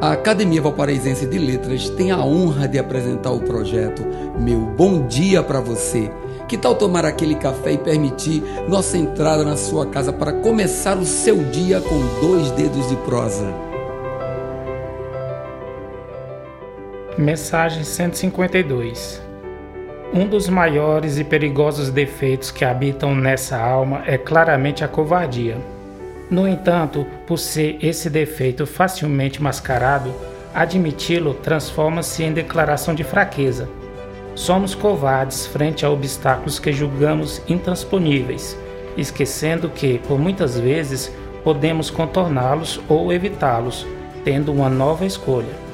A Academia Valparaísense de Letras tem a honra de apresentar o projeto Meu Bom Dia para Você. Que tal tomar aquele café e permitir nossa entrada na sua casa para começar o seu dia com dois dedos de prosa? Mensagem 152 Um dos maiores e perigosos defeitos que habitam nessa alma é claramente a covardia. No entanto, por ser esse defeito facilmente mascarado, admiti-lo transforma-se em declaração de fraqueza. Somos covardes frente a obstáculos que julgamos intransponíveis, esquecendo que, por muitas vezes, podemos contorná-los ou evitá-los, tendo uma nova escolha.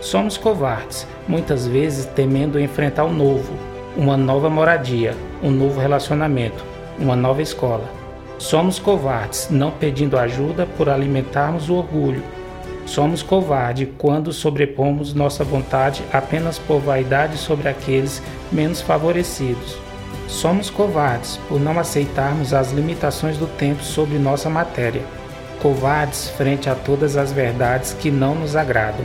Somos covardes, muitas vezes temendo enfrentar o novo, uma nova moradia, um novo relacionamento, uma nova escola Somos covardes, não pedindo ajuda por alimentarmos o orgulho. Somos covardes quando sobrepomos nossa vontade apenas por vaidade sobre aqueles menos favorecidos. Somos covardes por não aceitarmos as limitações do tempo sobre nossa matéria. Covardes frente a todas as verdades que não nos agradam.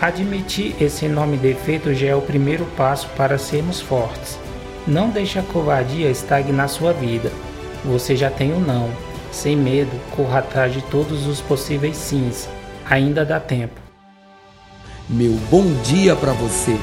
Admitir esse enorme defeito já é o primeiro passo para sermos fortes. Não deixe a covardia estagnar sua vida. Você já tem o um não. Sem medo, corra atrás de todos os possíveis sims. Ainda dá tempo. Meu bom dia para você.